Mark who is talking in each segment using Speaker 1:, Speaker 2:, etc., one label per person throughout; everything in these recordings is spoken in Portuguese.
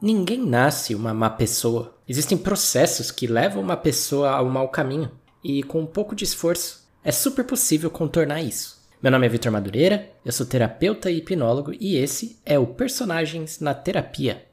Speaker 1: Ninguém nasce uma má pessoa. Existem processos que levam uma pessoa ao mau caminho. E com um pouco de esforço, é super possível contornar isso. Meu nome é Vitor Madureira, eu sou terapeuta e hipnólogo e esse é o Personagens na Terapia.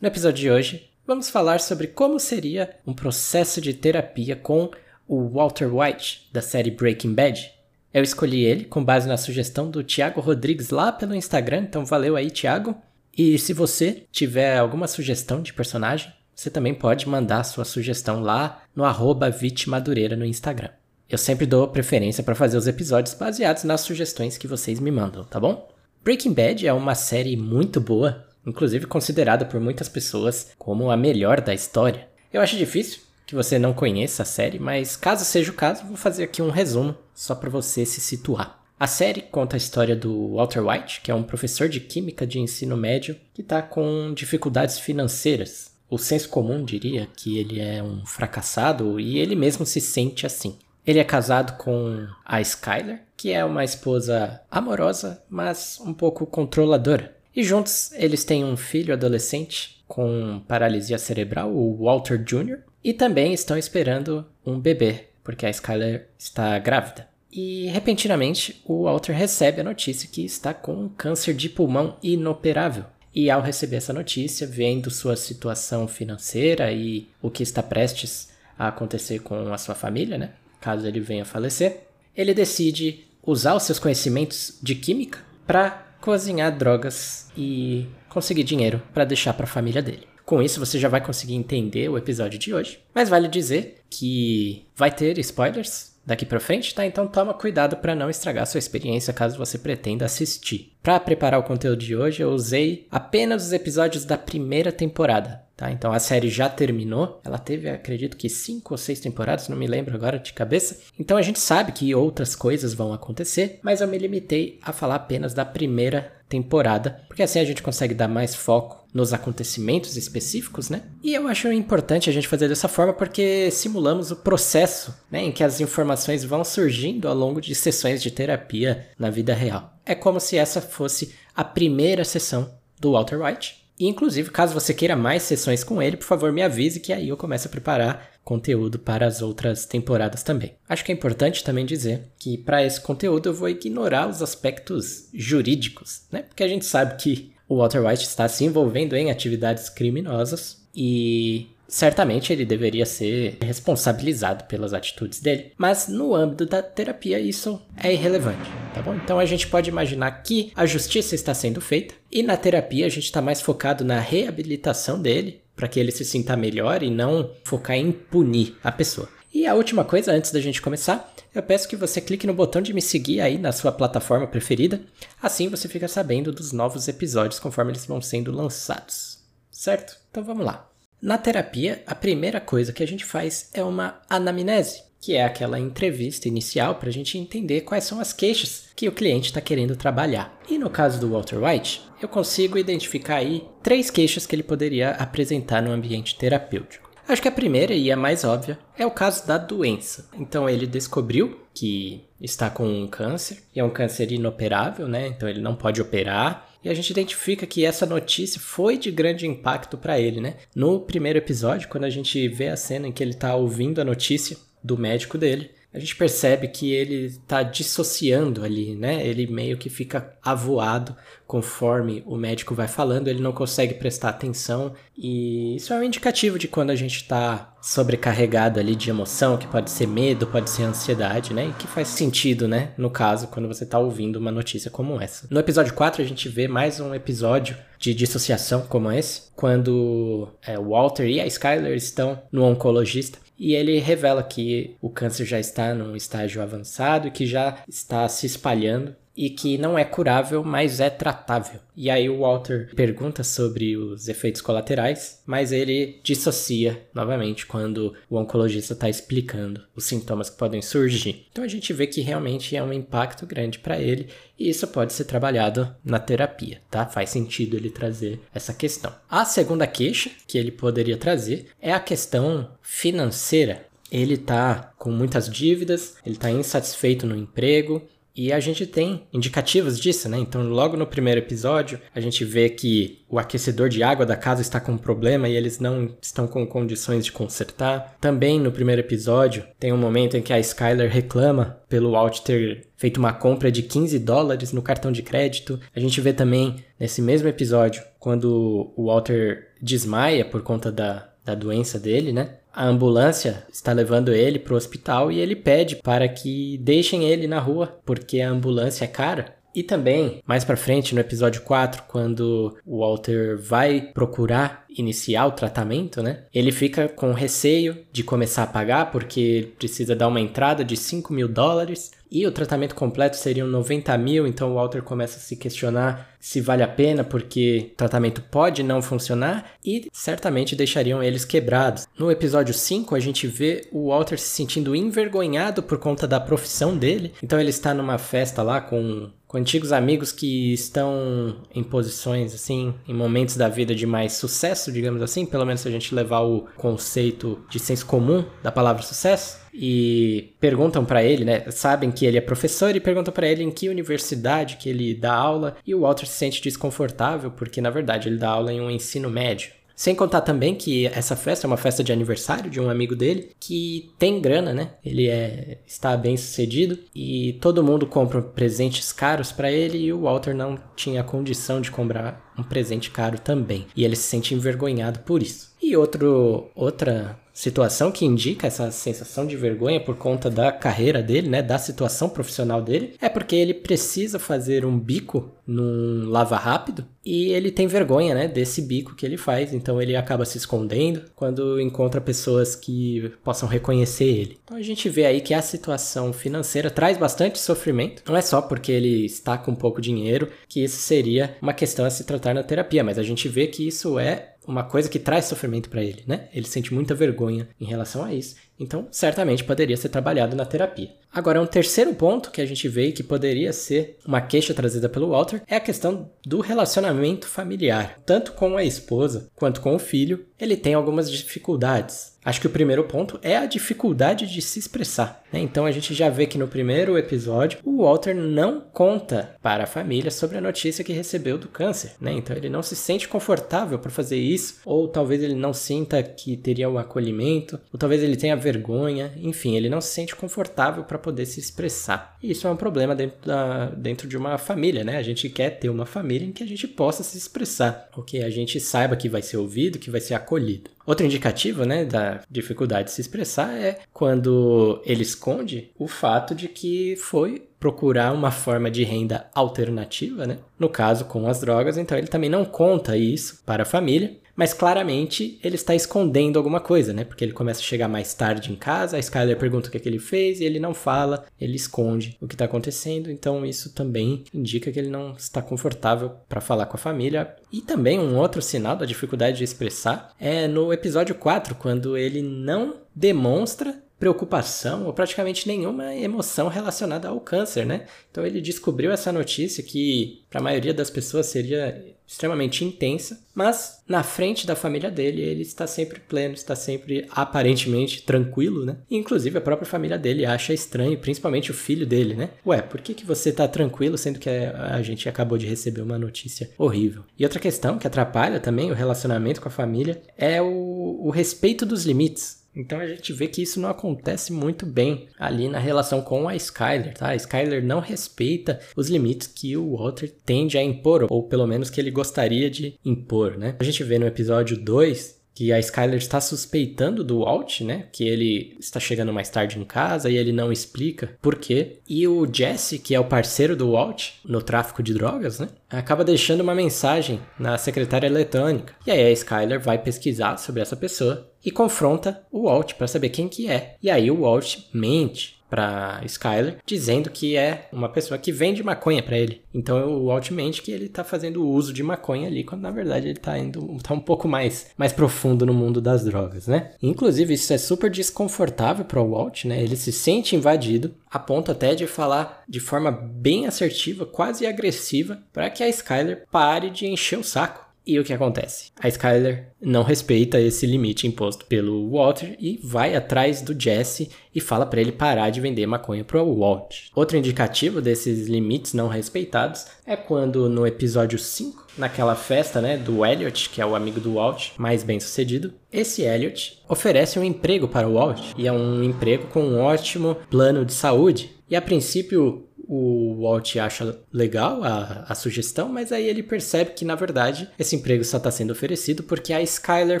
Speaker 1: No episódio de hoje, vamos falar sobre como seria um processo de terapia com o Walter White, da série Breaking Bad. Eu escolhi ele com base na sugestão do Thiago Rodrigues lá pelo Instagram, então valeu aí, Thiago. E se você tiver alguma sugestão de personagem, você também pode mandar sua sugestão lá no arroba Vitimadureira no Instagram. Eu sempre dou preferência para fazer os episódios baseados nas sugestões que vocês me mandam, tá bom? Breaking Bad é uma série muito boa, inclusive considerada por muitas pessoas como a melhor da história. Eu acho difícil que você não conheça a série, mas caso seja o caso, vou fazer aqui um resumo só para você se situar. A série conta a história do Walter White, que é um professor de química de ensino médio que está com dificuldades financeiras. O senso comum diria que ele é um fracassado e ele mesmo se sente assim. Ele é casado com a Skyler, que é uma esposa amorosa, mas um pouco controladora. E juntos eles têm um filho adolescente com paralisia cerebral, o Walter Jr., e também estão esperando um bebê, porque a Skyler está grávida. E repentinamente o Walter recebe a notícia que está com um câncer de pulmão inoperável. E ao receber essa notícia, vendo sua situação financeira e o que está prestes a acontecer com a sua família, né? Caso ele venha a falecer, ele decide usar os seus conhecimentos de química para cozinhar drogas e conseguir dinheiro para deixar para a família dele. Com isso, você já vai conseguir entender o episódio de hoje. Mas vale dizer que vai ter spoilers daqui para frente, tá? Então toma cuidado para não estragar sua experiência caso você pretenda assistir. Para preparar o conteúdo de hoje, eu usei apenas os episódios da primeira temporada, Tá? Então a série já terminou. Ela teve, acredito que cinco ou seis temporadas, não me lembro agora de cabeça. Então a gente sabe que outras coisas vão acontecer, mas eu me limitei a falar apenas da primeira temporada, porque assim a gente consegue dar mais foco nos acontecimentos específicos, né? E eu acho importante a gente fazer dessa forma porque simulamos o processo, né, em que as informações vão surgindo ao longo de sessões de terapia na vida real. É como se essa fosse a primeira sessão do Walter White e, inclusive, caso você queira mais sessões com ele, por favor me avise que aí eu começo a preparar conteúdo para as outras temporadas também. Acho que é importante também dizer que para esse conteúdo eu vou ignorar os aspectos jurídicos, né? Porque a gente sabe que o Walter White está se envolvendo em atividades criminosas e certamente ele deveria ser responsabilizado pelas atitudes dele, mas no âmbito da terapia isso é irrelevante, tá bom? Então a gente pode imaginar que a justiça está sendo feita e na terapia a gente está mais focado na reabilitação dele para que ele se sinta melhor e não focar em punir a pessoa. E a última coisa, antes da gente começar, eu peço que você clique no botão de me seguir aí na sua plataforma preferida. Assim você fica sabendo dos novos episódios conforme eles vão sendo lançados. Certo? Então vamos lá. Na terapia, a primeira coisa que a gente faz é uma anamnese, que é aquela entrevista inicial para a gente entender quais são as queixas que o cliente está querendo trabalhar. E no caso do Walter White, eu consigo identificar aí três queixas que ele poderia apresentar no ambiente terapêutico. Acho que a primeira e a mais óbvia é o caso da doença. Então ele descobriu que está com um câncer, e é um câncer inoperável, né? Então ele não pode operar. E a gente identifica que essa notícia foi de grande impacto para ele, né? No primeiro episódio, quando a gente vê a cena em que ele está ouvindo a notícia do médico dele, a gente percebe que ele está dissociando ali, né? Ele meio que fica avoado conforme o médico vai falando, ele não consegue prestar atenção e isso é um indicativo de quando a gente está sobrecarregado ali de emoção, que pode ser medo, pode ser ansiedade, né? E que faz sentido, né? No caso, quando você está ouvindo uma notícia como essa. No episódio 4, a gente vê mais um episódio de dissociação como esse, quando é, Walter e a Skyler estão no oncologista e ele revela que o câncer já está num estágio avançado e que já está se espalhando e que não é curável, mas é tratável. E aí o Walter pergunta sobre os efeitos colaterais, mas ele dissocia novamente quando o oncologista está explicando os sintomas que podem surgir. Então a gente vê que realmente é um impacto grande para ele e isso pode ser trabalhado na terapia, tá? Faz sentido ele trazer essa questão. A segunda queixa que ele poderia trazer é a questão financeira ele tá com muitas dívidas, ele tá insatisfeito no emprego, e a gente tem indicativos disso, né? Então, logo no primeiro episódio, a gente vê que o aquecedor de água da casa está com um problema e eles não estão com condições de consertar. Também no primeiro episódio, tem um momento em que a Skyler reclama pelo Walt ter feito uma compra de 15 dólares no cartão de crédito. A gente vê também nesse mesmo episódio, quando o Walter desmaia por conta da, da doença dele, né? A ambulância está levando ele para o hospital e ele pede para que deixem ele na rua, porque a ambulância é cara. E também, mais para frente, no episódio 4, quando o Walter vai procurar iniciar o tratamento, né? Ele fica com receio de começar a pagar, porque precisa dar uma entrada de 5 mil dólares. E o tratamento completo seriam 90 mil, então o Walter começa a se questionar se vale a pena, porque o tratamento pode não funcionar e certamente deixariam eles quebrados. No episódio 5, a gente vê o Walter se sentindo envergonhado por conta da profissão dele, então ele está numa festa lá com com antigos amigos que estão em posições assim, em momentos da vida de mais sucesso, digamos assim, pelo menos se a gente levar o conceito de senso comum da palavra sucesso e perguntam para ele, né? Sabem que ele é professor e perguntam para ele em que universidade que ele dá aula e o Walter se sente desconfortável porque na verdade ele dá aula em um ensino médio. Sem contar também que essa festa é uma festa de aniversário de um amigo dele que tem grana, né? Ele é está bem sucedido e todo mundo compra presentes caros para ele e o Walter não tinha condição de comprar um presente caro também. E ele se sente envergonhado por isso. E outro, outra situação que indica essa sensação de vergonha por conta da carreira dele, né, da situação profissional dele, é porque ele precisa fazer um bico num lava rápido e ele tem vergonha, né, desse bico que ele faz, então ele acaba se escondendo quando encontra pessoas que possam reconhecer ele. Então a gente vê aí que a situação financeira traz bastante sofrimento, não é só porque ele está com pouco dinheiro que isso seria uma questão a se tratar na terapia, mas a gente vê que isso é uma coisa que traz sofrimento para ele, né? Ele sente muita vergonha em relação a isso. Então, certamente poderia ser trabalhado na terapia. Agora, um terceiro ponto que a gente vê que poderia ser uma queixa trazida pelo Walter é a questão do relacionamento familiar. Tanto com a esposa quanto com o filho, ele tem algumas dificuldades. Acho que o primeiro ponto é a dificuldade de se expressar. Né? Então a gente já vê que no primeiro episódio o Walter não conta para a família sobre a notícia que recebeu do câncer. Né? Então ele não se sente confortável para fazer isso, ou talvez ele não sinta que teria um acolhimento, ou talvez ele tenha vergonha, enfim, ele não se sente confortável para poder se expressar. E isso é um problema dentro, da, dentro de uma família, né? A gente quer ter uma família em que a gente possa se expressar, ou que a gente saiba que vai ser ouvido, que vai ser acolhido. Outro indicativo, né, da dificuldade de se expressar é quando ele esconde o fato de que foi procurar uma forma de renda alternativa, né? No caso, com as drogas, então ele também não conta isso para a família, mas claramente ele está escondendo alguma coisa, né? Porque ele começa a chegar mais tarde em casa, a Skyler pergunta o que, é que ele fez e ele não fala, ele esconde o que está acontecendo, então isso também indica que ele não está confortável para falar com a família. E também um outro sinal da dificuldade de expressar é no episódio 4, quando ele não demonstra preocupação ou praticamente nenhuma emoção relacionada ao câncer, né? Então ele descobriu essa notícia que para a maioria das pessoas seria extremamente intensa, mas na frente da família dele ele está sempre pleno, está sempre aparentemente tranquilo, né? Inclusive a própria família dele acha estranho, principalmente o filho dele, né? Ué, por que, que você está tranquilo sendo que a gente acabou de receber uma notícia horrível? E outra questão que atrapalha também o relacionamento com a família é o, o respeito dos limites. Então a gente vê que isso não acontece muito bem ali na relação com a Skyler, tá? A Skyler não respeita os limites que o Walter tende a impor, ou pelo menos que ele gostaria de impor, né? A gente vê no episódio 2 que a Skyler está suspeitando do Walt, né? Que ele está chegando mais tarde em casa e ele não explica por quê. E o Jesse, que é o parceiro do Walt no tráfico de drogas, né? Acaba deixando uma mensagem na secretária eletrônica. E aí a Skyler vai pesquisar sobre essa pessoa e confronta o Walt para saber quem que é. E aí o Walt mente para Skyler, dizendo que é uma pessoa que vende maconha para ele. Então o Walt mente que ele tá fazendo uso de maconha ali, quando na verdade ele tá indo tá um pouco mais mais profundo no mundo das drogas, né? Inclusive isso é super desconfortável para o Walt, né? Ele se sente invadido, a ponto até de falar de forma bem assertiva, quase agressiva, para que a Skyler pare de encher o saco E o que acontece? A Skyler não respeita esse limite imposto pelo Walter e vai atrás do Jesse e fala para ele parar de vender maconha pro Walt. Outro indicativo desses limites não respeitados é quando no episódio 5, naquela festa, né, do Elliot, que é o amigo do Walt, mais bem sucedido, esse Elliot oferece um emprego para o Walt e é um emprego com um ótimo plano de saúde. E a princípio o Walt acha legal a, a sugestão, mas aí ele percebe que, na verdade, esse emprego só está sendo oferecido porque a Skyler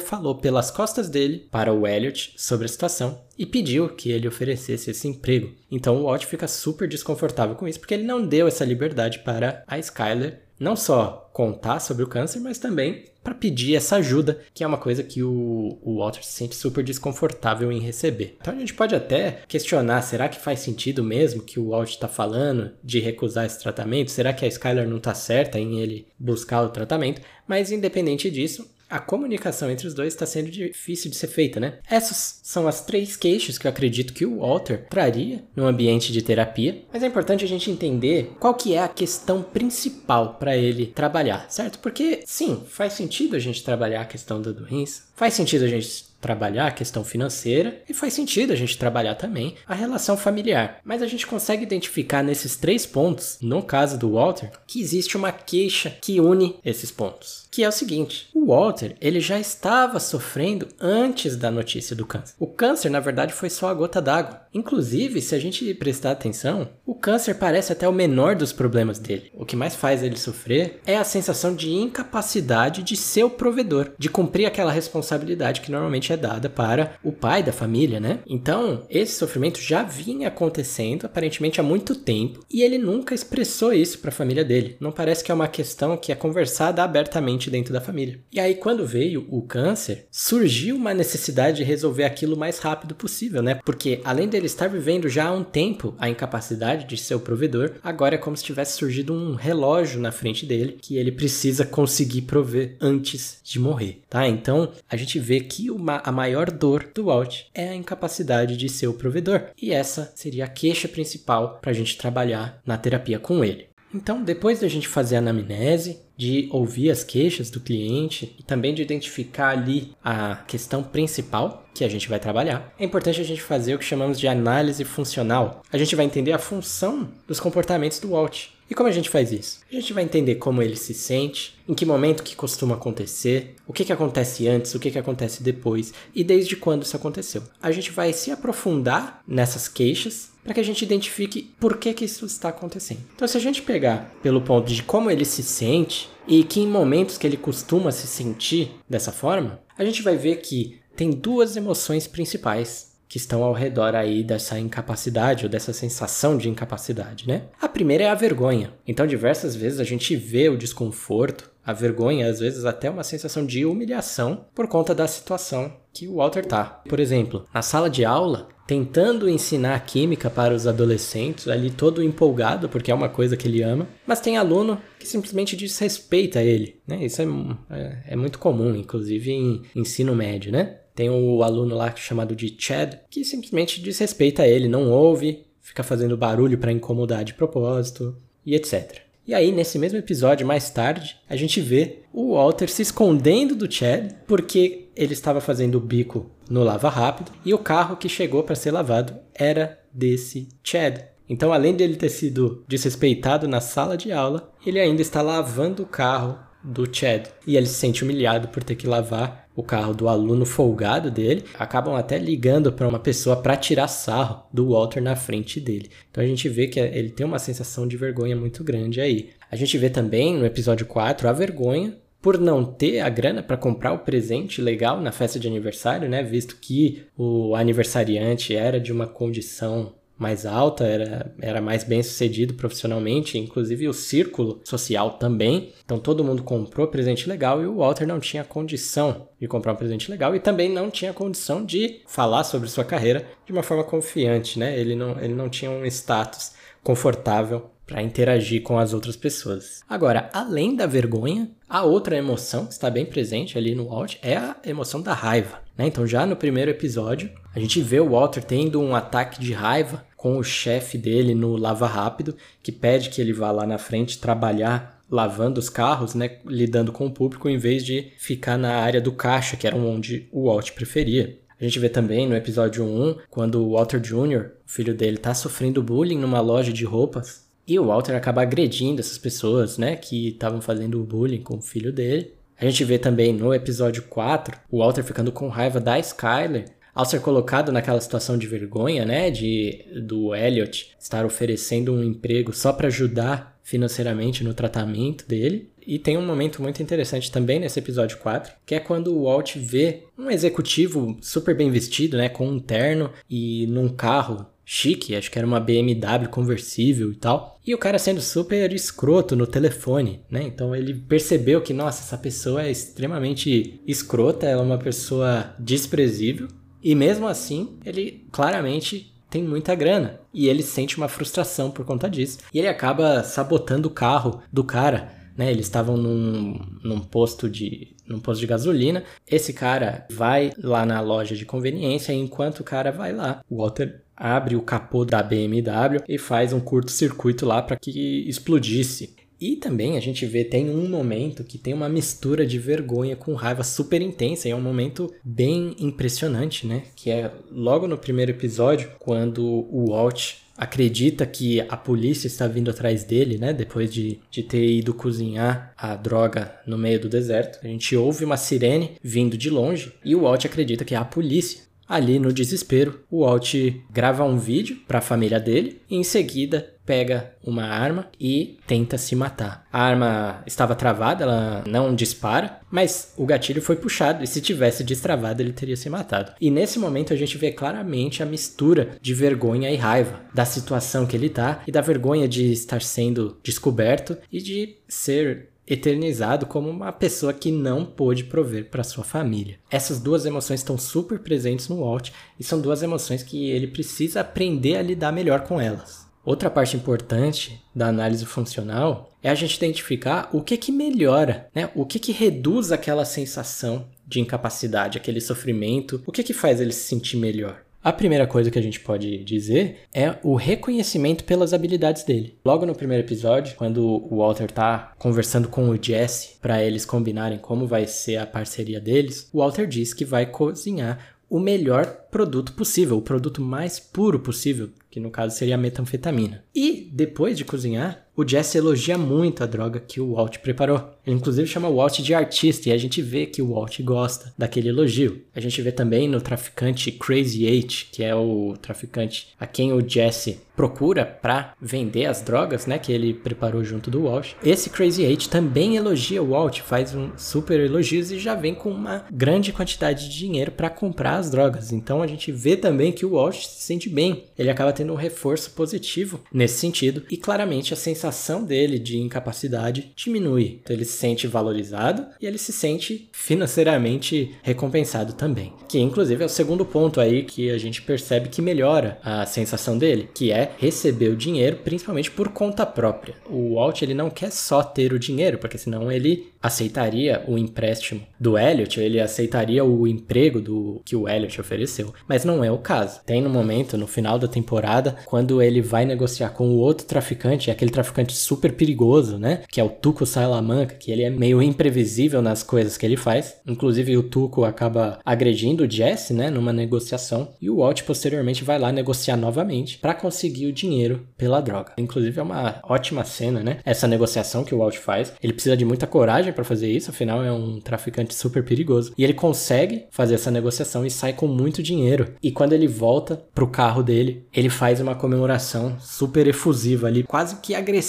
Speaker 1: falou pelas costas dele para o Elliot sobre a situação e pediu que ele oferecesse esse emprego. Então o Walt fica super desconfortável com isso porque ele não deu essa liberdade para a Skyler não só contar sobre o câncer, mas também para pedir essa ajuda, que é uma coisa que o, o Walter se sente super desconfortável em receber. Então a gente pode até questionar: será que faz sentido mesmo que o Walt está falando de recusar esse tratamento? Será que a Skylar não está certa em ele buscar o tratamento? Mas independente disso, a comunicação entre os dois está sendo difícil de ser feita, né? Essas são as três queixas que eu acredito que o Walter traria no ambiente de terapia, mas é importante a gente entender qual que é a questão principal para ele trabalhar, certo? Porque sim, faz sentido a gente trabalhar a questão da doença, faz sentido a gente trabalhar a questão financeira e faz sentido a gente trabalhar também a relação familiar. Mas a gente consegue identificar nesses três pontos, no caso do Walter, que existe uma queixa que une esses pontos que é o seguinte: o Walter ele já estava sofrendo antes da notícia do câncer. O câncer, na verdade, foi só a gota d'água. Inclusive, se a gente prestar atenção, o câncer parece até o menor dos problemas dele. O que mais faz ele sofrer é a sensação de incapacidade de ser o provedor, de cumprir aquela responsabilidade que normalmente é dada para o pai da família, né? Então, esse sofrimento já vinha acontecendo aparentemente há muito tempo e ele nunca expressou isso para a família dele. Não parece que é uma questão que é conversada abertamente dentro da família. E aí, quando veio o câncer, surgiu uma necessidade de resolver aquilo o mais rápido possível, né? Porque além dele estar vivendo já há um tempo a incapacidade de ser o provedor, agora é como se tivesse surgido um relógio na frente dele que ele precisa conseguir prover antes de morrer, tá? Então, a gente vê que uma, a maior dor do Walt é a incapacidade de ser o provedor. E essa seria a queixa principal para a gente trabalhar na terapia com ele. Então, depois da gente fazer a anamnese, de ouvir as queixas do cliente e também de identificar ali a questão principal que a gente vai trabalhar, é importante a gente fazer o que chamamos de análise funcional. A gente vai entender a função dos comportamentos do Walt. E como a gente faz isso? A gente vai entender como ele se sente, em que momento que costuma acontecer, o que, que acontece antes, o que, que acontece depois e desde quando isso aconteceu. A gente vai se aprofundar nessas queixas para que a gente identifique por que, que isso está acontecendo. Então, se a gente pegar pelo ponto de como ele se sente e que em momentos que ele costuma se sentir dessa forma, a gente vai ver que tem duas emoções principais que estão ao redor aí dessa incapacidade ou dessa sensação de incapacidade, né? A primeira é a vergonha. Então, diversas vezes a gente vê o desconforto, a vergonha, às vezes até uma sensação de humilhação por conta da situação que o Walter tá. Por exemplo, na sala de aula, tentando ensinar química para os adolescentes, ali todo empolgado porque é uma coisa que ele ama, mas tem aluno que simplesmente desrespeita ele, né? Isso é, é, é muito comum, inclusive em ensino médio, né? Tem o aluno lá chamado de Chad, que simplesmente desrespeita ele, não ouve, fica fazendo barulho para incomodar de propósito e etc. E aí, nesse mesmo episódio, mais tarde, a gente vê o Walter se escondendo do Chad porque ele estava fazendo o bico no lava rápido e o carro que chegou para ser lavado era desse Chad. Então, além dele ter sido desrespeitado na sala de aula, ele ainda está lavando o carro do Chad. E ele se sente humilhado por ter que lavar o carro do aluno folgado dele, acabam até ligando para uma pessoa para tirar sarro do Walter na frente dele. Então a gente vê que ele tem uma sensação de vergonha muito grande aí. A gente vê também no episódio 4 a vergonha por não ter a grana para comprar o presente legal na festa de aniversário, né? Visto que o aniversariante era de uma condição mais alta, era, era mais bem sucedido profissionalmente, inclusive o círculo social também. Então todo mundo comprou presente legal e o Walter não tinha condição de comprar um presente legal e também não tinha condição de falar sobre sua carreira de uma forma confiante, né? Ele não, ele não tinha um status confortável para interagir com as outras pessoas. Agora, além da vergonha, a outra emoção que está bem presente ali no Walt é a emoção da raiva. Né? Então, já no primeiro episódio, a gente vê o Walter tendo um ataque de raiva com o chefe dele no Lava Rápido, que pede que ele vá lá na frente trabalhar lavando os carros, né, lidando com o público, em vez de ficar na área do caixa, que era onde o Walt preferia. A gente vê também no episódio 1, quando o Walter Jr., o filho dele, está sofrendo bullying numa loja de roupas, e o Walter acaba agredindo essas pessoas, né, que estavam fazendo bullying com o filho dele. A gente vê também no episódio 4 o Walter ficando com raiva da Skyler ao ser colocado naquela situação de vergonha, né, de do Elliot estar oferecendo um emprego só para ajudar financeiramente no tratamento dele. E tem um momento muito interessante também nesse episódio 4, que é quando o Walt vê um executivo super bem vestido, né, com um terno e num carro chique, acho que era uma BMW conversível e tal. E o cara sendo super escroto no telefone, né? Então ele percebeu que, nossa, essa pessoa é extremamente escrota, ela é uma pessoa desprezível. E mesmo assim, ele claramente tem muita grana. E ele sente uma frustração por conta disso. E ele acaba sabotando o carro do cara. Né, eles estavam num, num posto de num posto de gasolina. Esse cara vai lá na loja de conveniência e enquanto o cara vai lá, o Walter abre o capô da BMW e faz um curto-circuito lá para que explodisse. E também a gente vê, tem um momento que tem uma mistura de vergonha com raiva super intensa, e é um momento bem impressionante, né? Que é logo no primeiro episódio, quando o Walt acredita que a polícia está vindo atrás dele, né? Depois de, de ter ido cozinhar a droga no meio do deserto. A gente ouve uma sirene vindo de longe e o Walt acredita que é a polícia. Ali no desespero, o Walt grava um vídeo para a família dele e em seguida pega uma arma e tenta se matar. A arma estava travada, ela não dispara, mas o gatilho foi puxado e se tivesse destravado ele teria se matado. E nesse momento a gente vê claramente a mistura de vergonha e raiva da situação que ele tá e da vergonha de estar sendo descoberto e de ser eternizado como uma pessoa que não pôde prover para sua família. Essas duas emoções estão super presentes no Walt e são duas emoções que ele precisa aprender a lidar melhor com elas. Outra parte importante da análise funcional é a gente identificar o que que melhora, né? O que que reduz aquela sensação de incapacidade, aquele sofrimento, o que que faz ele se sentir melhor. A primeira coisa que a gente pode dizer é o reconhecimento pelas habilidades dele. Logo no primeiro episódio, quando o Walter tá conversando com o Jesse para eles combinarem como vai ser a parceria deles, o Walter diz que vai cozinhar o melhor produto possível, o produto mais puro possível, que no caso seria a metanfetamina. E depois de cozinhar, o Jesse elogia muito a droga que o Walt preparou. Ele inclusive chama o Walt de artista e a gente vê que o Walt gosta daquele elogio. A gente vê também no traficante Crazy Eight, que é o traficante a quem o Jesse procura para vender as drogas, né, que ele preparou junto do Walt. Esse Crazy Eight também elogia o Walt, faz um super elogios e já vem com uma grande quantidade de dinheiro para comprar as drogas. Então a gente vê também que o Walt se sente bem. Ele acaba tendo um reforço positivo nesse sentido e claramente a sensação dele de incapacidade diminui. Então ele se sente valorizado e ele se sente financeiramente recompensado também. Que inclusive é o segundo ponto aí que a gente percebe que melhora a sensação dele, que é receber o dinheiro principalmente por conta própria. O Walt ele não quer só ter o dinheiro, porque senão ele aceitaria o empréstimo do Elliot, ele aceitaria o emprego do que o Elliot ofereceu, mas não é o caso. Tem no momento no final da temporada quando ele vai negociar com o outro traficante, aquele traficante super perigoso, né, que é o Tuco Salamanca, que ele é meio imprevisível nas coisas que ele faz. Inclusive o Tuco acaba agredindo o Jesse, né, numa negociação, e o Walt posteriormente vai lá negociar novamente para conseguir o dinheiro pela droga. Inclusive é uma ótima cena, né? Essa negociação que o Walt faz, ele precisa de muita coragem para fazer isso, afinal é um traficante super perigoso. E ele consegue fazer essa negociação e sai com muito dinheiro. E quando ele volta pro carro dele, ele faz uma comemoração super efusiva ali, quase que agressiva,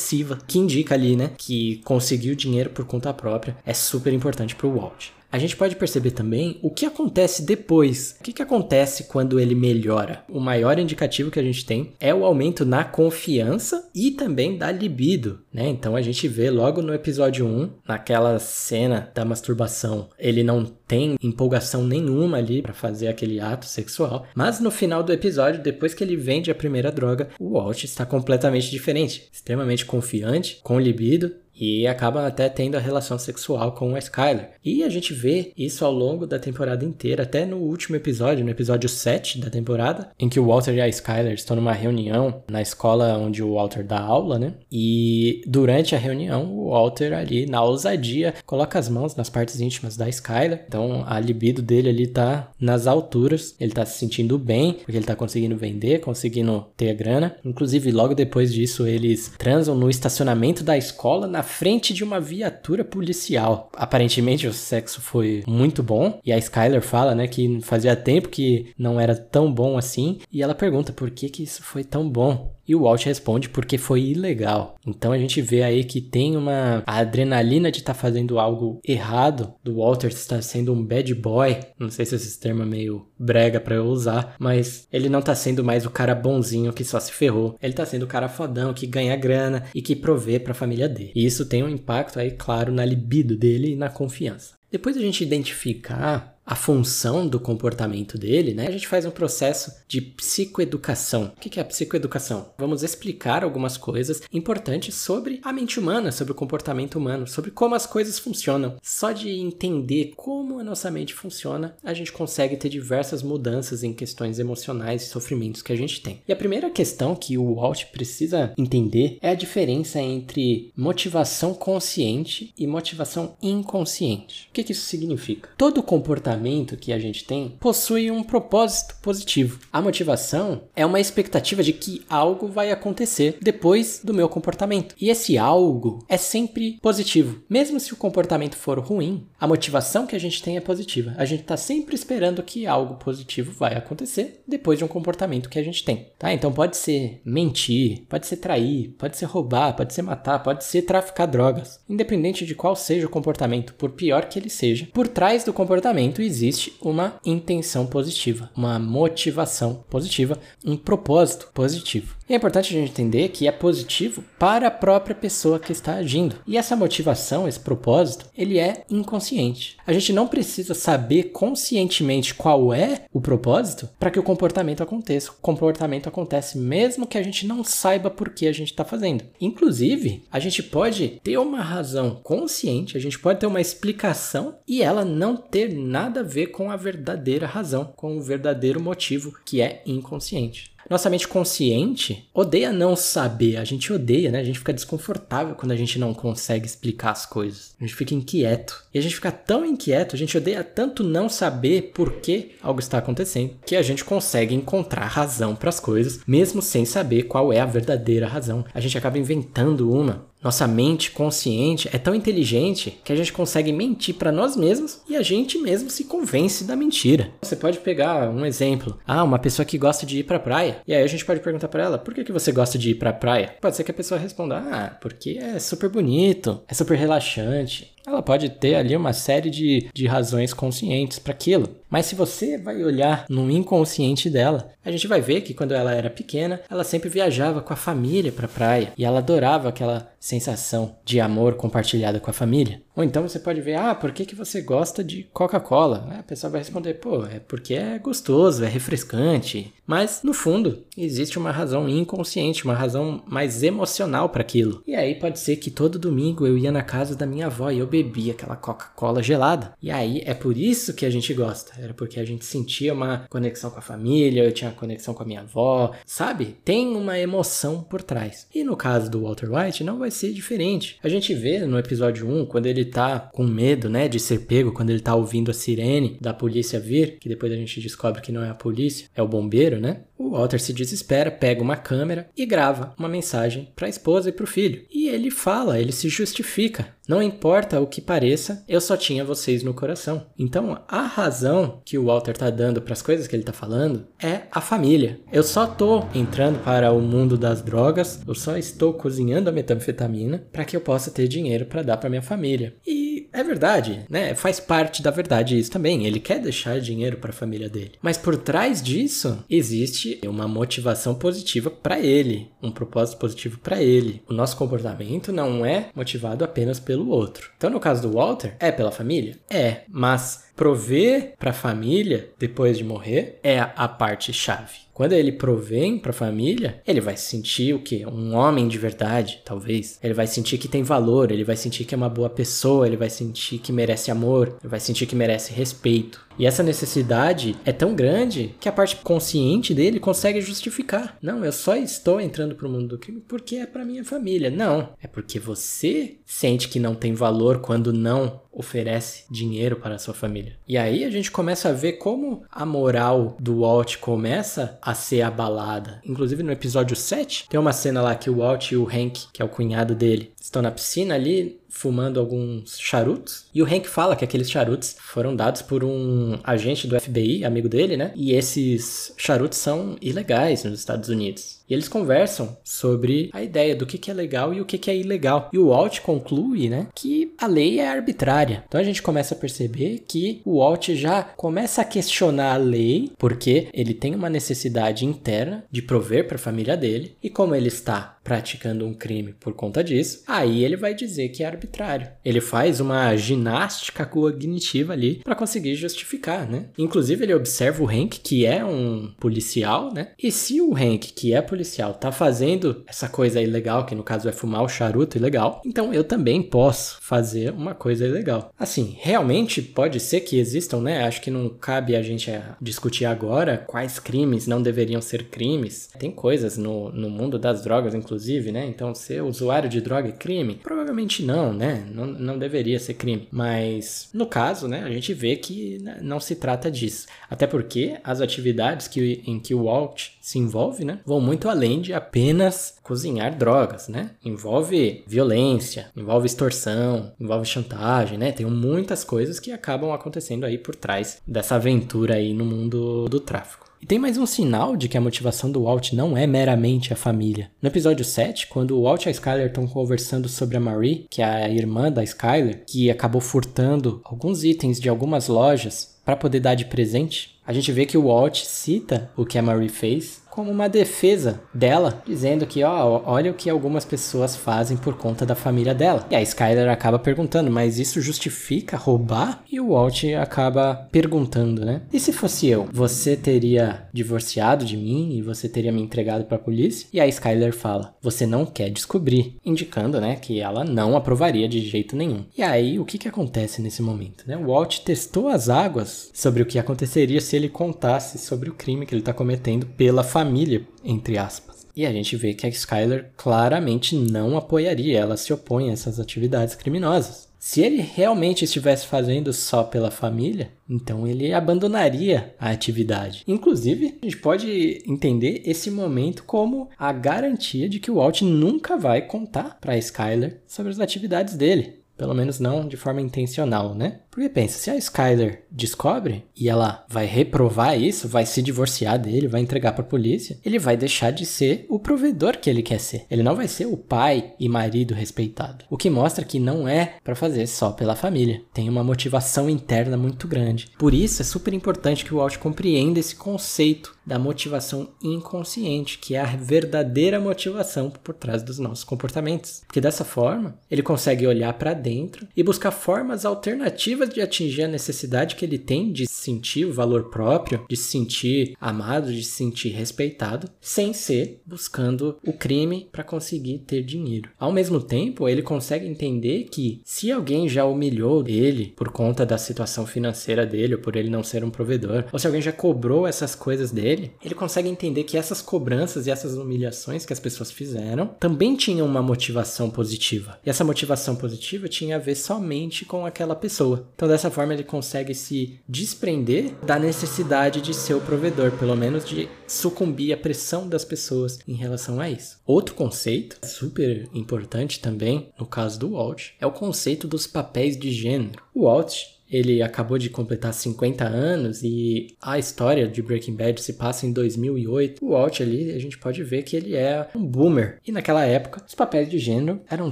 Speaker 1: que indica ali, né, que conseguiu dinheiro por conta própria é super importante pro Walt a gente pode perceber também o que acontece depois. O que, que acontece quando ele melhora? O maior indicativo que a gente tem é o aumento na confiança e também da libido, né? Então a gente vê logo no episódio 1, naquela cena da masturbação, ele não tem empolgação nenhuma ali para fazer aquele ato sexual, mas no final do episódio, depois que ele vende a primeira droga, o Walt está completamente diferente, extremamente confiante, com libido e acaba até tendo a relação sexual com a Skyler. E a gente vê isso ao longo da temporada inteira, até no último episódio, no episódio 7 da temporada, em que o Walter e a Skyler estão numa reunião na escola onde o Walter dá aula, né? E durante a reunião, o Walter ali, na ousadia, coloca as mãos nas partes íntimas da Skyler. Então a libido dele ali tá nas alturas, ele tá se sentindo bem, porque ele tá conseguindo vender, conseguindo ter a grana. Inclusive, logo depois disso, eles transam no estacionamento da escola na frente de uma viatura policial. Aparentemente o sexo foi muito bom e a Skyler fala, né, que fazia tempo que não era tão bom assim e ela pergunta por que que isso foi tão bom. E o Walt responde porque foi ilegal. Então a gente vê aí que tem uma a adrenalina de estar tá fazendo algo errado, do Walter estar sendo um bad boy. Não sei se esse termo é meio brega para eu usar, mas ele não tá sendo mais o cara bonzinho que só se ferrou. Ele tá sendo o cara fodão que ganha grana e que provê para a família dele. E isso tem um impacto aí claro na libido dele e na confiança. Depois a gente identificar a função do comportamento dele, né? A gente faz um processo de psicoeducação. O que é a psicoeducação? Vamos explicar algumas coisas importantes sobre a mente humana, sobre o comportamento humano, sobre como as coisas funcionam. Só de entender como a nossa mente funciona, a gente consegue ter diversas mudanças em questões emocionais e sofrimentos que a gente tem. E a primeira questão que o Walt precisa entender é a diferença entre motivação consciente e motivação inconsciente. O que, isso significa? Todo comportamento comportamento que a gente tem possui um propósito positivo. A motivação é uma expectativa de que algo vai acontecer depois do meu comportamento. E esse algo é sempre positivo. Mesmo se o comportamento for ruim, a motivação que a gente tem é positiva. A gente está sempre esperando que algo positivo vai acontecer depois de um comportamento que a gente tem. Tá? Então pode ser mentir, pode ser trair, pode ser roubar, pode ser matar, pode ser traficar drogas. Independente de qual seja o comportamento, por pior que ele seja, por trás do comportamento existe uma intenção positiva, uma motivação positiva, um propósito positivo. E é importante a gente entender que é positivo para a própria pessoa que está agindo. E essa motivação, esse propósito, ele é inconsciente. A gente não precisa saber conscientemente qual é o propósito para que o comportamento aconteça. O comportamento acontece mesmo que a gente não saiba por que a gente está fazendo. Inclusive, a gente pode ter uma razão consciente, a gente pode ter uma explicação e ela não ter nada a ver com a verdadeira razão, com o verdadeiro motivo que é inconsciente. Nossa mente consciente odeia não saber, a gente odeia, né? A gente fica desconfortável quando a gente não consegue explicar as coisas. A gente fica inquieto. E a gente fica tão inquieto, a gente odeia tanto não saber por que algo está acontecendo, que a gente consegue encontrar razão para as coisas, mesmo sem saber qual é a verdadeira razão. A gente acaba inventando uma. Nossa mente consciente é tão inteligente que a gente consegue mentir para nós mesmos e a gente mesmo se convence da mentira. Você pode pegar um exemplo. Ah, uma pessoa que gosta de ir para praia. E aí a gente pode perguntar para ela: "Por que que você gosta de ir para praia?" Pode ser que a pessoa responda: "Ah, porque é super bonito, é super relaxante, ela pode ter ali uma série de, de razões conscientes para aquilo. Mas se você vai olhar no inconsciente dela, a gente vai ver que quando ela era pequena, ela sempre viajava com a família para a praia e ela adorava aquela sensação de amor compartilhada com a família. Ou então você pode ver, ah, por que, que você gosta de Coca-Cola? A pessoa vai responder, pô, é porque é gostoso, é refrescante. Mas, no fundo, existe uma razão inconsciente, uma razão mais emocional para aquilo. E aí pode ser que todo domingo eu ia na casa da minha avó e eu bebia aquela Coca-Cola gelada. E aí é por isso que a gente gosta. Era porque a gente sentia uma conexão com a família, eu tinha conexão com a minha avó, sabe? Tem uma emoção por trás. E no caso do Walter White, não vai ser diferente. A gente vê no episódio 1, quando ele tá com medo, né, de ser pego, quando ele tá ouvindo a sirene da polícia vir, que depois a gente descobre que não é a polícia, é o bombeiro, né? O Walter se desespera, pega uma câmera e grava uma mensagem para a esposa e para o filho. Ele fala, ele se justifica. Não importa o que pareça, eu só tinha vocês no coração. Então, a razão que o Walter tá dando para as coisas que ele tá falando é a família. Eu só tô entrando para o mundo das drogas, eu só estou cozinhando a metanfetamina para que eu possa ter dinheiro para dar para minha família. E é verdade, né? Faz parte da verdade isso também. Ele quer deixar dinheiro para a família dele. Mas por trás disso existe uma motivação positiva para ele, um propósito positivo para ele. O nosso comportamento não é motivado apenas pelo outro. Então, no caso do Walter, é pela família? É, mas prover para a família depois de morrer é a parte chave. Quando ele provém para a família, ele vai sentir o quê? Um homem de verdade, talvez. Ele vai sentir que tem valor, ele vai sentir que é uma boa pessoa, ele vai sentir que merece amor, ele vai sentir que merece respeito. E essa necessidade é tão grande que a parte consciente dele consegue justificar. Não, eu só estou entrando para o mundo do crime porque é para minha família. Não, é porque você sente que não tem valor quando não oferece dinheiro para sua família. E aí a gente começa a ver como a moral do Walt começa a ser abalada. Inclusive no episódio 7, tem uma cena lá que o Walt e o Hank, que é o cunhado dele, estão na piscina ali fumando alguns charutos. E o Hank fala que aqueles charutos foram dados por um agente do FBI, amigo dele, né? E esses charutos são ilegais nos Estados Unidos. E eles conversam sobre a ideia do que, que é legal e o que, que é ilegal. E o Walt conclui, né, que a lei é arbitrária. Então a gente começa a perceber que o Walt já começa a questionar a lei, porque ele tem uma necessidade interna de prover para a família dele, e como ele está praticando um crime por conta disso, aí ele vai dizer que é arbitrário. Ele faz uma ginástica cognitiva ali para conseguir justificar, né? Inclusive ele observa o Hank, que é um policial, né? E se o Hank, que é policial tá fazendo essa coisa ilegal, que no caso é fumar o charuto ilegal, então eu também posso fazer uma coisa ilegal. Assim, realmente pode ser que existam, né? Acho que não cabe a gente eh, discutir agora quais crimes não deveriam ser crimes. Tem coisas no, no mundo das drogas, inclusive, né? Então, ser usuário de droga é crime? Provavelmente não, né? Não, não deveria ser crime. Mas, no caso, né, a gente vê que né, não se trata disso. Até porque as atividades que, em que o Walt se envolve, né, vão muito muito além de apenas cozinhar drogas, né? Envolve violência, envolve extorsão, envolve chantagem, né? Tem muitas coisas que acabam acontecendo aí por trás dessa aventura aí no mundo do tráfico. E tem mais um sinal de que a motivação do Walt não é meramente a família. No episódio 7, quando o Walt e a Skyler estão conversando sobre a Marie, que é a irmã da Skyler, que acabou furtando alguns itens de algumas lojas para poder dar de presente, a gente vê que o Walt cita o que a Marie fez como uma defesa dela, dizendo que, ó, olha o que algumas pessoas fazem por conta da família dela. E a Skyler acaba perguntando, mas isso justifica roubar? E o Walt acaba perguntando, né? E se fosse eu, você teria divorciado de mim e você teria me entregado para a polícia? E a Skyler fala, você não quer descobrir, indicando, né, que ela não aprovaria de jeito nenhum. E aí, o que que acontece nesse momento, né? O Walt testou as águas sobre o que aconteceria se ele contasse sobre o crime que ele está cometendo pela família entre aspas. E a gente vê que a Skyler claramente não apoiaria, ela se opõe a essas atividades criminosas. Se ele realmente estivesse fazendo só pela família, então ele abandonaria a atividade. Inclusive, a gente pode entender esse momento como a garantia de que o Walt nunca vai contar para Skyler sobre as atividades dele. Pelo menos não de forma intencional, né? Porque pensa, se a Skyler descobre e ela vai reprovar isso, vai se divorciar dele, vai entregar para a polícia, ele vai deixar de ser o provedor que ele quer ser. Ele não vai ser o pai e marido respeitado. O que mostra que não é para fazer só pela família. Tem uma motivação interna muito grande. Por isso é super importante que o Walt compreenda esse conceito da motivação inconsciente, que é a verdadeira motivação por trás dos nossos comportamentos. Porque dessa forma, ele consegue olhar para dentro e buscar formas alternativas de atingir a necessidade que ele tem de sentir o valor próprio, de se sentir amado, de se sentir respeitado, sem ser buscando o crime para conseguir ter dinheiro. Ao mesmo tempo, ele consegue entender que se alguém já humilhou ele por conta da situação financeira dele ou por ele não ser um provedor, ou se alguém já cobrou essas coisas dele, ele consegue entender que essas cobranças e essas humilhações que as pessoas fizeram também tinham uma motivação positiva. E essa motivação positiva tinha a ver somente com aquela pessoa. Então, dessa forma, ele consegue se desprender da necessidade de ser o provedor, pelo menos de sucumbir à pressão das pessoas em relação a isso. Outro conceito, super importante também, no caso do Walt, é o conceito dos papéis de gênero. O Walt ele acabou de completar 50 anos e a história de Breaking Bad se passa em 2008. O Walt ali, a gente pode ver que ele é um boomer. E naquela época, os papéis de gênero eram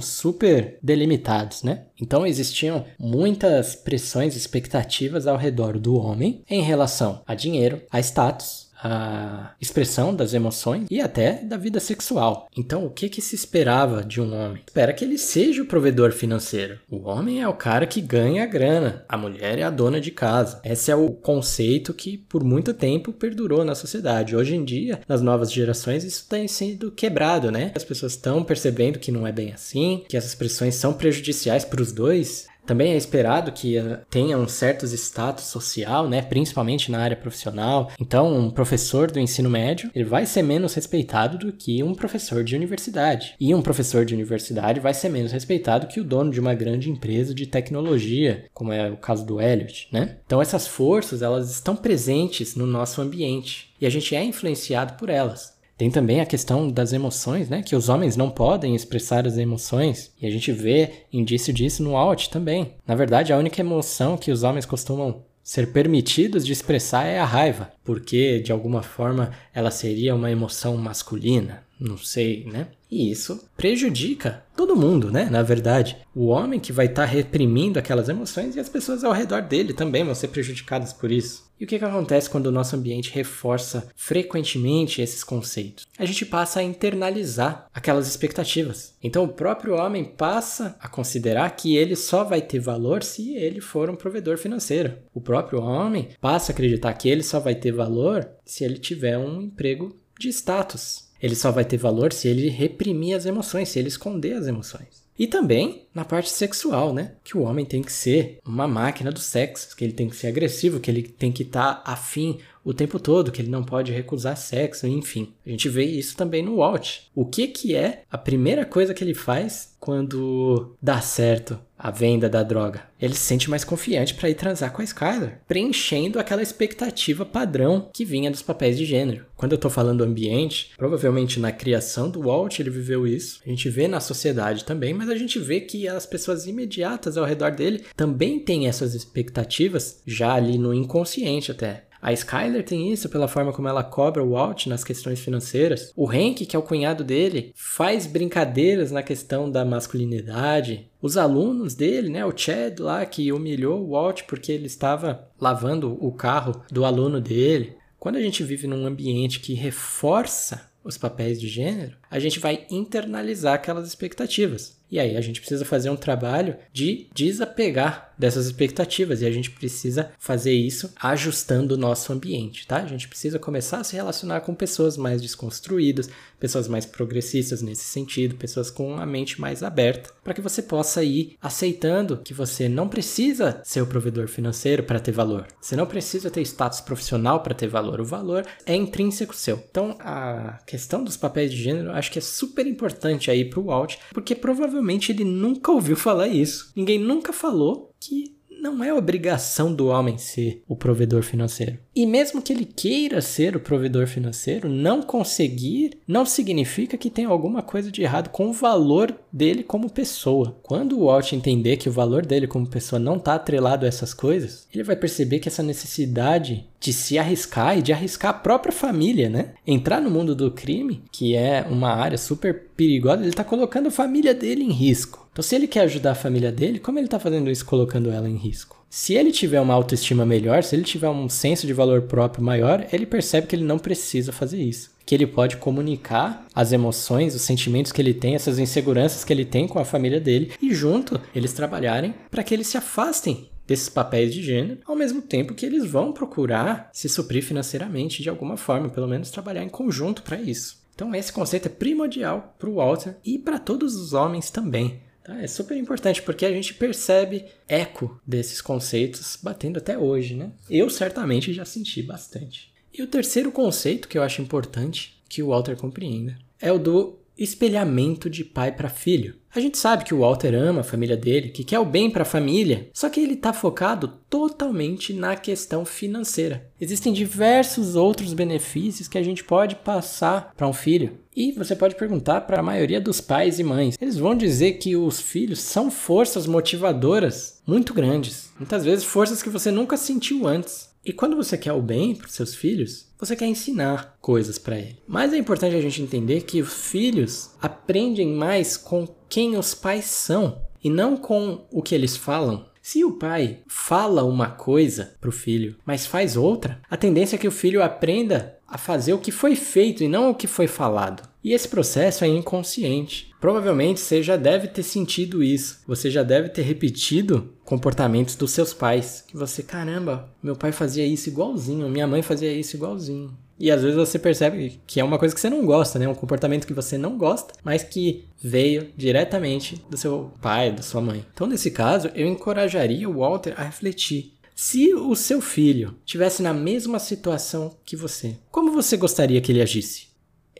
Speaker 1: super delimitados, né? Então existiam muitas pressões e expectativas ao redor do homem em relação a dinheiro, a status, a expressão das emoções e até da vida sexual. Então, o que, que se esperava de um homem? Espera que ele seja o provedor financeiro. O homem é o cara que ganha a grana, a mulher é a dona de casa. Esse é o conceito que por muito tempo perdurou na sociedade. Hoje em dia, nas novas gerações, isso tem sido quebrado, né? As pessoas estão percebendo que não é bem assim, que essas pressões são prejudiciais para os dois. Também é esperado que eh, tenha um certo status social, né, principalmente na área profissional. Então, um professor do ensino médio, ele vai ser menos respeitado do que um professor de universidade. E um professor de universidade vai ser menos respeitado que o dono de uma grande empresa de tecnologia, como é o caso do Elliot, né? Então, essas forças, elas estão presentes no nosso ambiente e a gente é influenciado por elas. Tem também a questão das emoções, né? Que os homens não podem expressar as emoções. E a gente vê indício disso no Alt também. Na verdade, a única emoção que os homens costumam ser permitidos de expressar é a raiva, porque de alguma forma ela seria uma emoção masculina, não sei, né? E isso prejudica todo mundo, né? Na verdade, o homem que vai estar tá reprimindo aquelas emoções e as pessoas ao redor dele também vão ser prejudicadas por isso. E o que, que acontece quando o nosso ambiente reforça frequentemente esses conceitos? A gente passa a internalizar aquelas expectativas. Então, o próprio homem passa a considerar que ele só vai ter valor se ele for um provedor financeiro. O próprio homem passa a acreditar que ele só vai ter valor se ele tiver um emprego de status. Ele só vai ter valor se ele reprimir as emoções, se ele esconder as emoções. E também na parte sexual, né? Que o homem tem que ser uma máquina do sexo, que ele tem que ser agressivo, que ele tem que estar tá afim o tempo todo, que ele não pode recusar sexo, enfim. A gente vê isso também no Walt. O que que é a primeira coisa que ele faz quando dá certo a venda da droga. Ele se sente mais confiante para ir transar com a Skyler, preenchendo aquela expectativa padrão que vinha dos papéis de gênero. Quando eu tô falando ambiente, provavelmente na criação do Walt ele viveu isso. A gente vê na sociedade também, mas a gente vê que as pessoas imediatas ao redor dele também têm essas expectativas já ali no inconsciente até. A Skyler tem isso pela forma como ela cobra o Walt nas questões financeiras. O Hank, que é o cunhado dele, faz brincadeiras na questão da masculinidade. Os alunos dele, né, o Chad lá que humilhou o Walt porque ele estava lavando o carro do aluno dele. Quando a gente vive num ambiente que reforça os papéis de gênero, a gente vai internalizar aquelas expectativas. E aí a gente precisa fazer um trabalho de desapegar dessas expectativas e a gente precisa fazer isso ajustando o nosso ambiente, tá? A gente precisa começar a se relacionar com pessoas mais desconstruídas, pessoas mais progressistas nesse sentido, pessoas com a mente mais aberta, para que você possa ir aceitando que você não precisa ser o provedor financeiro para ter valor. Você não precisa ter status profissional para ter valor. O valor é intrínseco seu. Então, a questão dos papéis de gênero acho que é super importante aí para o Walt, porque provavelmente ele nunca ouviu falar isso. Ninguém nunca falou que não é obrigação do homem ser o provedor financeiro. E mesmo que ele queira ser o provedor financeiro, não conseguir não significa que tem alguma coisa de errado com o valor dele como pessoa. Quando o Walt entender que o valor dele como pessoa não está atrelado a essas coisas, ele vai perceber que essa necessidade de se arriscar e de arriscar a própria família, né? Entrar no mundo do crime, que é uma área super perigosa, ele está colocando a família dele em risco. Então, se ele quer ajudar a família dele, como ele está fazendo isso colocando ela em risco? Se ele tiver uma autoestima melhor, se ele tiver um senso de valor próprio maior, ele percebe que ele não precisa fazer isso. Que ele pode comunicar as emoções, os sentimentos que ele tem, essas inseguranças que ele tem com a família dele e junto eles trabalharem para que eles se afastem desses papéis de gênero, ao mesmo tempo que eles vão procurar se suprir financeiramente de alguma forma, pelo menos trabalhar em conjunto para isso. Então esse conceito é primordial para o Walter e para todos os homens também. Tá? É super importante porque a gente percebe eco desses conceitos batendo até hoje, né? Eu certamente já senti bastante. E o terceiro conceito que eu acho importante que o Walter compreenda é o do espelhamento de pai para filho. A gente sabe que o Walter ama a família dele, que quer o bem para a família, só que ele está focado totalmente na questão financeira. Existem diversos outros benefícios que a gente pode passar para um filho. E você pode perguntar para a maioria dos pais e mães. Eles vão dizer que os filhos são forças motivadoras muito grandes. Muitas vezes forças que você nunca sentiu antes. E quando você quer o bem para seus filhos, você quer ensinar coisas para ele. Mas é importante a gente entender que os filhos aprendem mais com quem os pais são e não com o que eles falam. Se o pai fala uma coisa para o filho, mas faz outra, a tendência é que o filho aprenda a fazer o que foi feito e não o que foi falado. E esse processo é inconsciente. Provavelmente você já deve ter sentido isso. Você já deve ter repetido comportamentos dos seus pais. Que você, caramba, meu pai fazia isso igualzinho, minha mãe fazia isso igualzinho. E às vezes você percebe que é uma coisa que você não gosta, né? Um comportamento que você não gosta, mas que veio diretamente do seu pai, da sua mãe. Então, nesse caso, eu encorajaria o Walter a refletir. Se o seu filho tivesse na mesma situação que você, como você gostaria que ele agisse?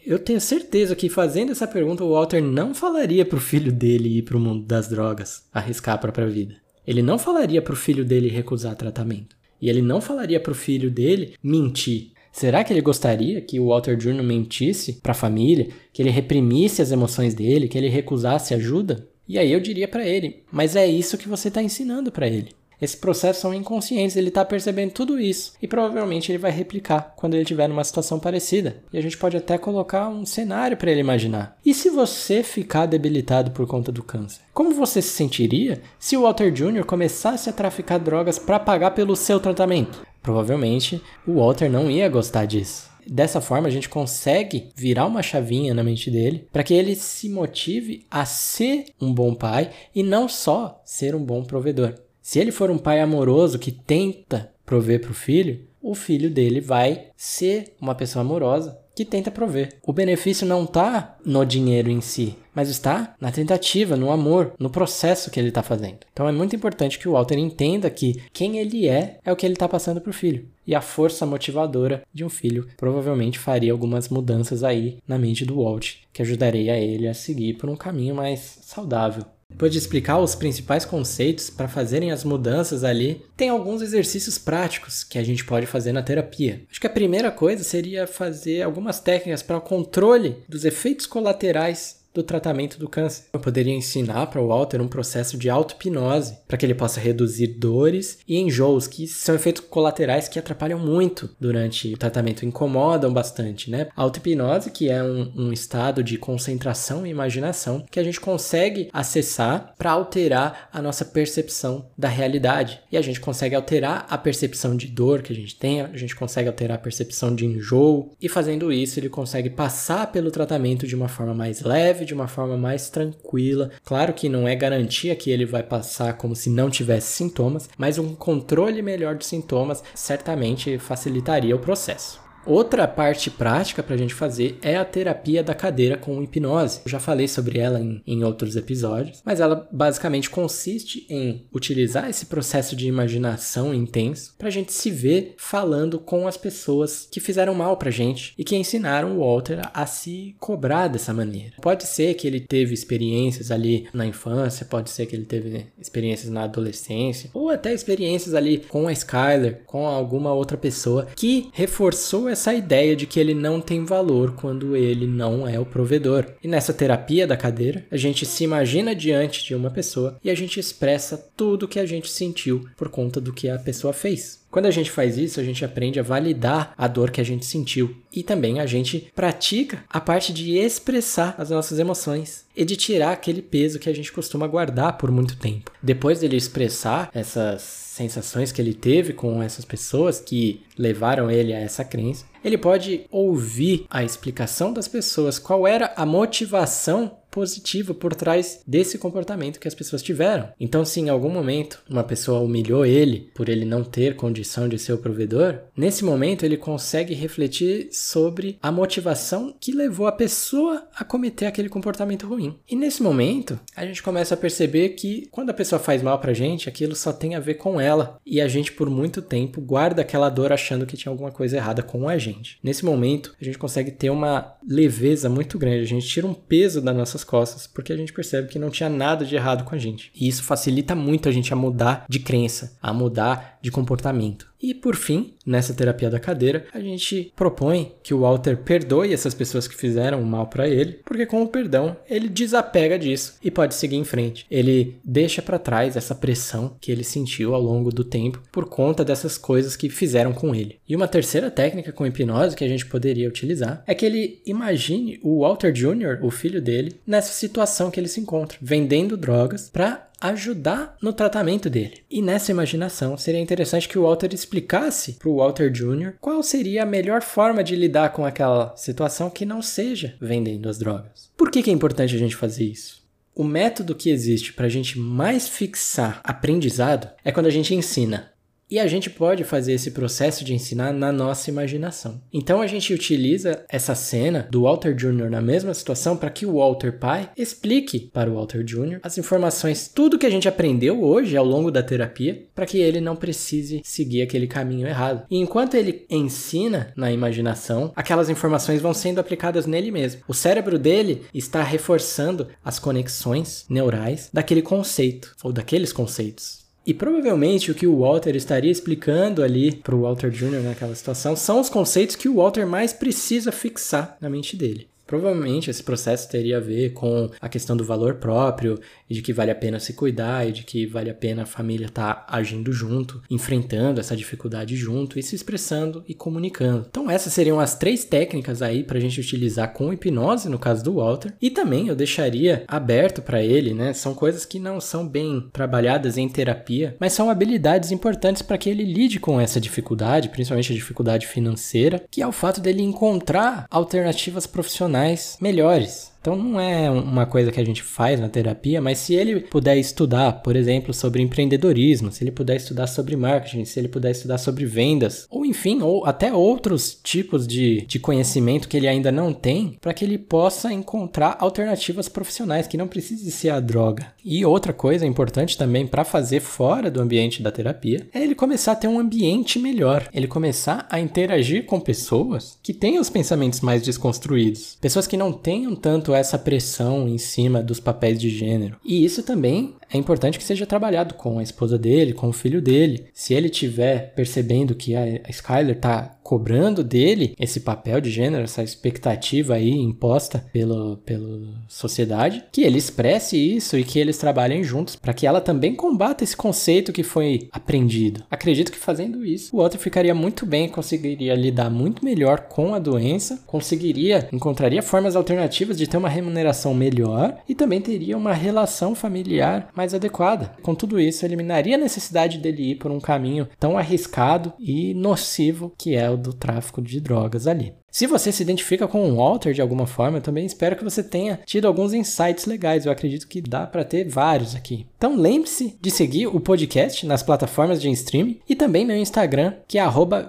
Speaker 1: Eu tenho certeza que fazendo essa pergunta o Walter não falaria pro filho dele ir pro mundo das drogas, arriscar a própria vida. Ele não falaria pro filho dele recusar tratamento. E ele não falaria pro filho dele mentir. Será que ele gostaria que o Walter Jr. mentisse para a família, que ele reprimisse as emoções dele, que ele recusasse ajuda? E aí eu diria para ele: "Mas é isso que você está ensinando para ele. Esses processos são inconscientes, ele está percebendo tudo isso e provavelmente ele vai replicar quando ele estiver numa situação parecida. E a gente pode até colocar um cenário para ele imaginar. E se você ficar debilitado por conta do câncer? Como você se sentiria se o Walter Jr. começasse a traficar drogas para pagar pelo seu tratamento? Provavelmente o Walter não ia gostar disso. Dessa forma, a gente consegue virar uma chavinha na mente dele para que ele se motive a ser um bom pai e não só ser um bom provedor. Se ele for um pai amoroso que tenta prover para o filho, o filho dele vai ser uma pessoa amorosa que tenta prover. O benefício não está no dinheiro em si, mas está na tentativa, no amor, no processo que ele está fazendo. Então é muito importante que o Walter entenda que quem ele é é o que ele está passando para o filho. E a força motivadora de um filho provavelmente faria algumas mudanças aí na mente do Walt, que ajudaria ele a seguir por um caminho mais saudável. Depois de explicar os principais conceitos para fazerem as mudanças ali, tem alguns exercícios práticos que a gente pode fazer na terapia. Acho que a primeira coisa seria fazer algumas técnicas para o controle dos efeitos colaterais do tratamento do câncer. Eu poderia ensinar para o Walter um processo de auto-hipnose para que ele possa reduzir dores e enjoos, que são efeitos colaterais que atrapalham muito durante o tratamento, incomodam bastante, né? Auto-hipnose, que é um, um estado de concentração e imaginação que a gente consegue acessar para alterar a nossa percepção da realidade. E a gente consegue alterar a percepção de dor que a gente tem, a gente consegue alterar a percepção de enjoo, e fazendo isso, ele consegue passar pelo tratamento de uma forma mais leve de uma forma mais tranquila. Claro que não é garantia que ele vai passar como se não tivesse sintomas, mas um controle melhor dos sintomas certamente facilitaria o processo. Outra parte prática para a gente fazer é a terapia da cadeira com hipnose. Eu já falei sobre ela em, em outros episódios, mas ela basicamente consiste em utilizar esse processo de imaginação intenso para a gente se ver falando com as pessoas que fizeram mal para gente e que ensinaram o Walter a se cobrar dessa maneira. Pode ser que ele teve experiências ali na infância, pode ser que ele teve experiências na adolescência, ou até experiências ali com a Skyler, com alguma outra pessoa que reforçou essa ideia de que ele não tem valor quando ele não é o provedor. E nessa terapia da cadeira, a gente se imagina diante de uma pessoa e a gente expressa tudo que a gente sentiu por conta do que a pessoa fez. Quando a gente faz isso, a gente aprende a validar a dor que a gente sentiu e também a gente pratica a parte de expressar as nossas emoções e de tirar aquele peso que a gente costuma guardar por muito tempo. Depois dele expressar essas sensações que ele teve com essas pessoas que levaram ele a essa crença, ele pode ouvir a explicação das pessoas, qual era a motivação positiva por trás desse comportamento que as pessoas tiveram. Então, se em algum momento uma pessoa humilhou ele por ele não ter condição de ser o provedor, nesse momento ele consegue refletir sobre a motivação que levou a pessoa a cometer aquele comportamento ruim. E nesse momento, a gente começa a perceber que quando a pessoa faz mal pra gente, aquilo só tem a ver com ela. E a gente, por muito tempo, guarda aquela dor achando que tinha alguma coisa errada com a gente. Nesse momento, a gente consegue ter uma leveza muito grande, a gente tira um peso das nossas costas, porque a gente percebe que não tinha nada de errado com a gente. E isso facilita muito a gente a mudar de crença, a mudar de comportamento. E por fim, nessa terapia da cadeira, a gente propõe que o Walter perdoe essas pessoas que fizeram mal para ele, porque com o perdão ele desapega disso e pode seguir em frente. Ele deixa para trás essa pressão que ele sentiu ao longo do tempo por conta dessas coisas que fizeram com ele. E uma terceira técnica com hipnose que a gente poderia utilizar é que ele imagine o Walter Jr., o filho dele, nessa situação que ele se encontra, vendendo drogas para ajudar no tratamento dele. E nessa imaginação, seria interessante que o Walter explicasse para o Walter Jr. qual seria a melhor forma de lidar com aquela situação que não seja vendendo as drogas. Por que, que é importante a gente fazer isso? O método que existe para a gente mais fixar aprendizado é quando a gente ensina. E a gente pode fazer esse processo de ensinar na nossa imaginação. Então a gente utiliza essa cena do Walter Jr. na mesma situação para que o Walter pai explique para o Walter Jr. as informações, tudo que a gente aprendeu hoje ao longo da terapia, para que ele não precise seguir aquele caminho errado. E enquanto ele ensina na imaginação, aquelas informações vão sendo aplicadas nele mesmo. O cérebro dele está reforçando as conexões neurais daquele conceito ou daqueles conceitos. E provavelmente o que o Walter estaria explicando ali para o Walter Jr. naquela situação são os conceitos que o Walter mais precisa fixar na mente dele. Provavelmente esse processo teria a ver com a questão do valor próprio e de que vale a pena se cuidar e de que vale a pena a família estar tá agindo junto, enfrentando essa dificuldade junto e se expressando e comunicando. Então essas seriam as três técnicas aí para a gente utilizar com hipnose no caso do Walter e também eu deixaria aberto para ele, né? São coisas que não são bem trabalhadas em terapia, mas são habilidades importantes para que ele lide com essa dificuldade, principalmente a dificuldade financeira, que é o fato dele encontrar alternativas profissionais melhores então não é uma coisa que a gente faz na terapia, mas se ele puder estudar, por exemplo, sobre empreendedorismo, se ele puder estudar sobre marketing, se ele puder estudar sobre vendas, ou enfim, ou até outros tipos de, de conhecimento que ele ainda não tem, para que ele possa encontrar alternativas profissionais, que não precise ser a droga. E outra coisa importante também para fazer fora do ambiente da terapia é ele começar a ter um ambiente melhor, ele começar a interagir com pessoas que têm os pensamentos mais desconstruídos, pessoas que não tenham tanto essa pressão em cima dos papéis de gênero. E isso também é importante que seja trabalhado com a esposa dele, com o filho dele. Se ele tiver percebendo que a Skyler tá cobrando dele esse papel de gênero, essa expectativa aí imposta pelo, pela sociedade, que ele expresse isso e que eles trabalhem juntos para que ela também combata esse conceito que foi aprendido. Acredito que fazendo isso, o outro ficaria muito bem, conseguiria lidar muito melhor com a doença, conseguiria, encontraria formas alternativas de ter uma remuneração melhor e também teria uma relação familiar mais adequada. Com tudo isso, eliminaria a necessidade dele ir por um caminho tão arriscado e nocivo que é do tráfico de drogas ali. Se você se identifica com o Walter de alguma forma, eu também espero que você tenha tido alguns insights legais. Eu acredito que dá para ter vários aqui. Então lembre-se de seguir o podcast nas plataformas de streaming e também meu Instagram, que é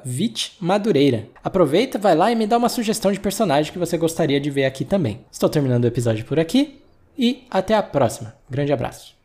Speaker 1: @vitmadureira. Aproveita, vai lá e me dá uma sugestão de personagem que você gostaria de ver aqui também. Estou terminando o episódio por aqui e até a próxima. Grande abraço.